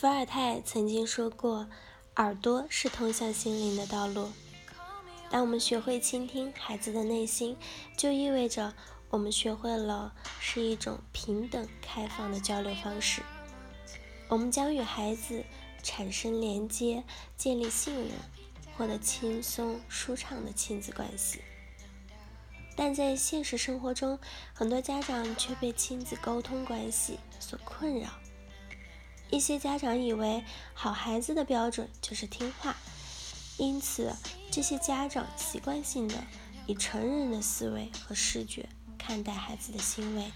伏尔泰曾经说过：“耳朵是通向心灵的道路。”当我们学会倾听孩子的内心，就意味着我们学会了是一种平等、开放的交流方式。我们将与孩子产生连接，建立信任，获得轻松舒畅的亲子关系。但在现实生活中，很多家长却被亲子沟通关系所困扰。一些家长以为好孩子的标准就是听话，因此这些家长习惯性的以成人的思维和视觉看待孩子的行为，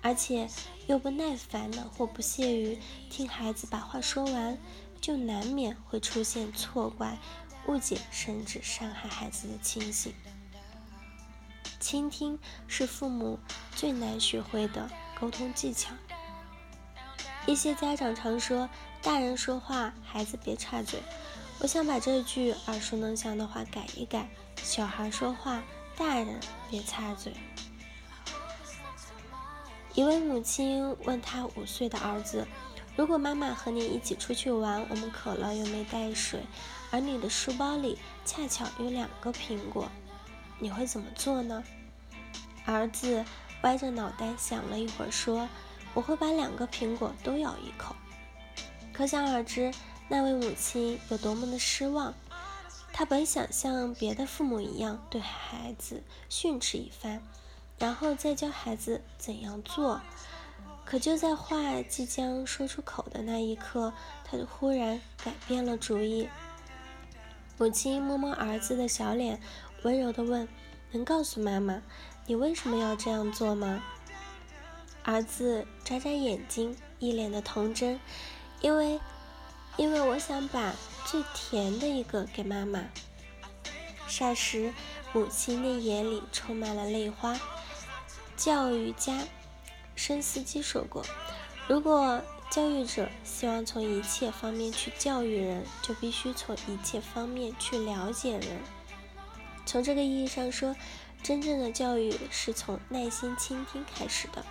而且又不耐烦的或不屑于听孩子把话说完，就难免会出现错怪、误解甚至伤害孩子的情形。倾听是父母最难学会的沟通技巧。一些家长常说：“大人说话，孩子别插嘴。”我想把这句耳熟能详的话改一改：“小孩说话，大人别插嘴。”一位母亲问他五岁的儿子：“如果妈妈和你一起出去玩，我们渴了又没带水，而你的书包里恰巧有两个苹果，你会怎么做呢？”儿子歪着脑袋想了一会儿，说。我会把两个苹果都咬一口，可想而知那位母亲有多么的失望。她本想像别的父母一样对孩子训斥一番，然后再教孩子怎样做。可就在话即将说出口的那一刻，她就忽然改变了主意。母亲摸摸儿子的小脸，温柔地问：“能告诉妈妈，你为什么要这样做吗？”儿子眨眨眼睛，一脸的童真，因为，因为我想把最甜的一个给妈妈。霎时，母亲的眼里充满了泪花。教育家申斯基说过：“如果教育者希望从一切方面去教育人，就必须从一切方面去了解人。”从这个意义上说，真正的教育是从耐心倾听开始的。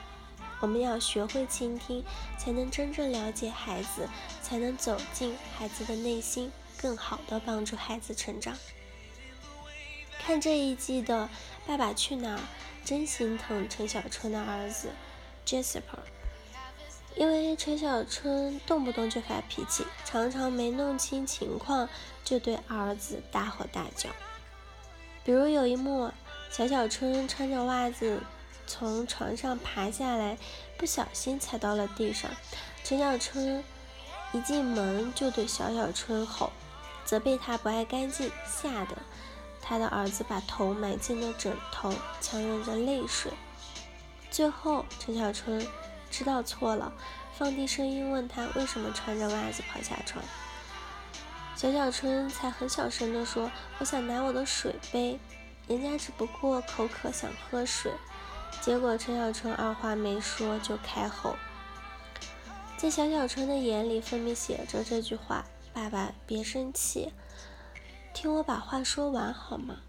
我们要学会倾听，才能真正了解孩子，才能走进孩子的内心，更好的帮助孩子成长。看这一季的《爸爸去哪儿》，真心疼陈小春的儿子 Jasper，因为陈小春动不动就发脾气，常常没弄清情况就对儿子大吼大叫。比如有一幕，小小春穿着袜子。从床上爬下来，不小心踩到了地上。陈小春一进门就对小小春吼，责备他不爱干净，吓得他的儿子把头埋进了枕头，强忍着泪水。最后，陈小春知道错了，放低声音问他为什么穿着袜子跑下床。小小春才很小声地说：“我想拿我的水杯，人家只不过口渴想喝水。”结果陈小春二话没说就开吼，在小小春的眼里分明写着这句话：“爸爸别生气，听我把话说完好吗？”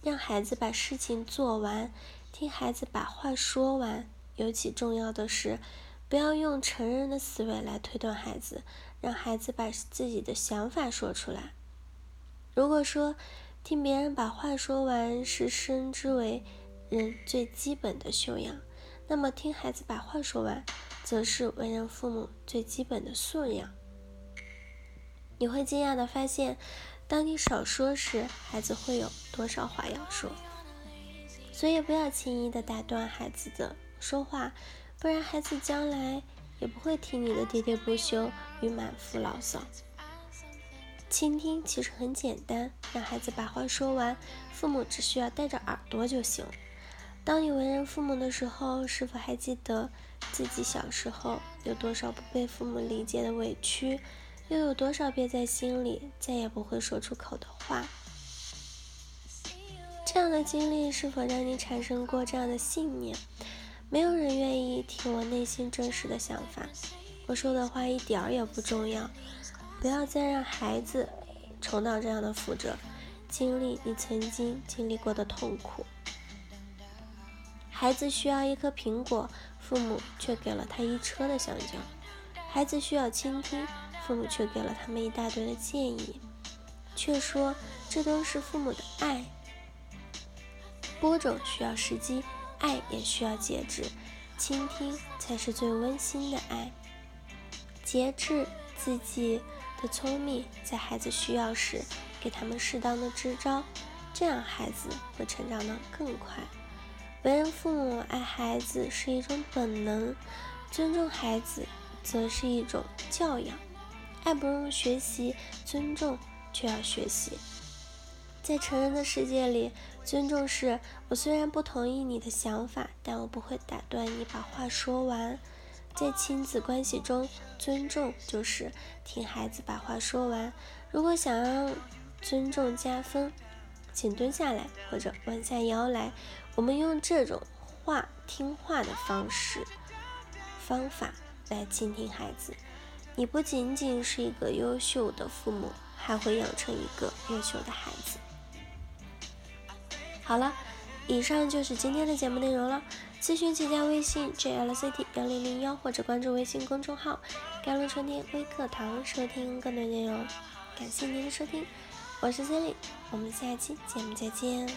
让孩子把事情做完，听孩子把话说完。尤其重要的是，不要用成人的思维来推断孩子，让孩子把自己的想法说出来。如果说听别人把话说完是称之为，人最基本的修养，那么听孩子把话说完，则是为人父母最基本的素养。你会惊讶的发现，当你少说时，孩子会有多少话要说。所以不要轻易的打断孩子的说话，不然孩子将来也不会听你的喋喋不休与满腹牢骚。倾听其实很简单，让孩子把话说完，父母只需要带着耳朵就行。当你为人父母的时候，是否还记得自己小时候有多少不被父母理解的委屈，又有多少憋在心里再也不会说出口的话？这样的经历是否让你产生过这样的信念？没有人愿意听我内心真实的想法，我说的话一点儿也不重要。不要再让孩子重蹈这样的覆辙，经历你曾经经历过的痛苦。孩子需要一颗苹果，父母却给了他一车的香蕉；孩子需要倾听，父母却给了他们一大堆的建议，却说这都是父母的爱。播种需要时机，爱也需要节制，倾听才是最温馨的爱。节制自己的聪明，在孩子需要时给他们适当的支招，这样孩子会成长得更快。为人父母爱孩子是一种本能，尊重孩子。则是一种教养，爱不用学习，尊重却要学习。在成人的世界里，尊重是我虽然不同意你的想法，但我不会打断你把话说完。在亲子关系中，尊重就是听孩子把话说完。如果想让尊重加分，请蹲下来或者弯下腰来。我们用这种话听话的方式方法。来倾听孩子，你不仅仅是一个优秀的父母，还会养成一个优秀的孩子。好了，以上就是今天的节目内容了。咨询请加微信 jlcd 幺零零幺，或者关注微信公众号“甘露春天微课堂”，收听更多内容。感谢您的收听，我是 Cindy，我们下期节目再见。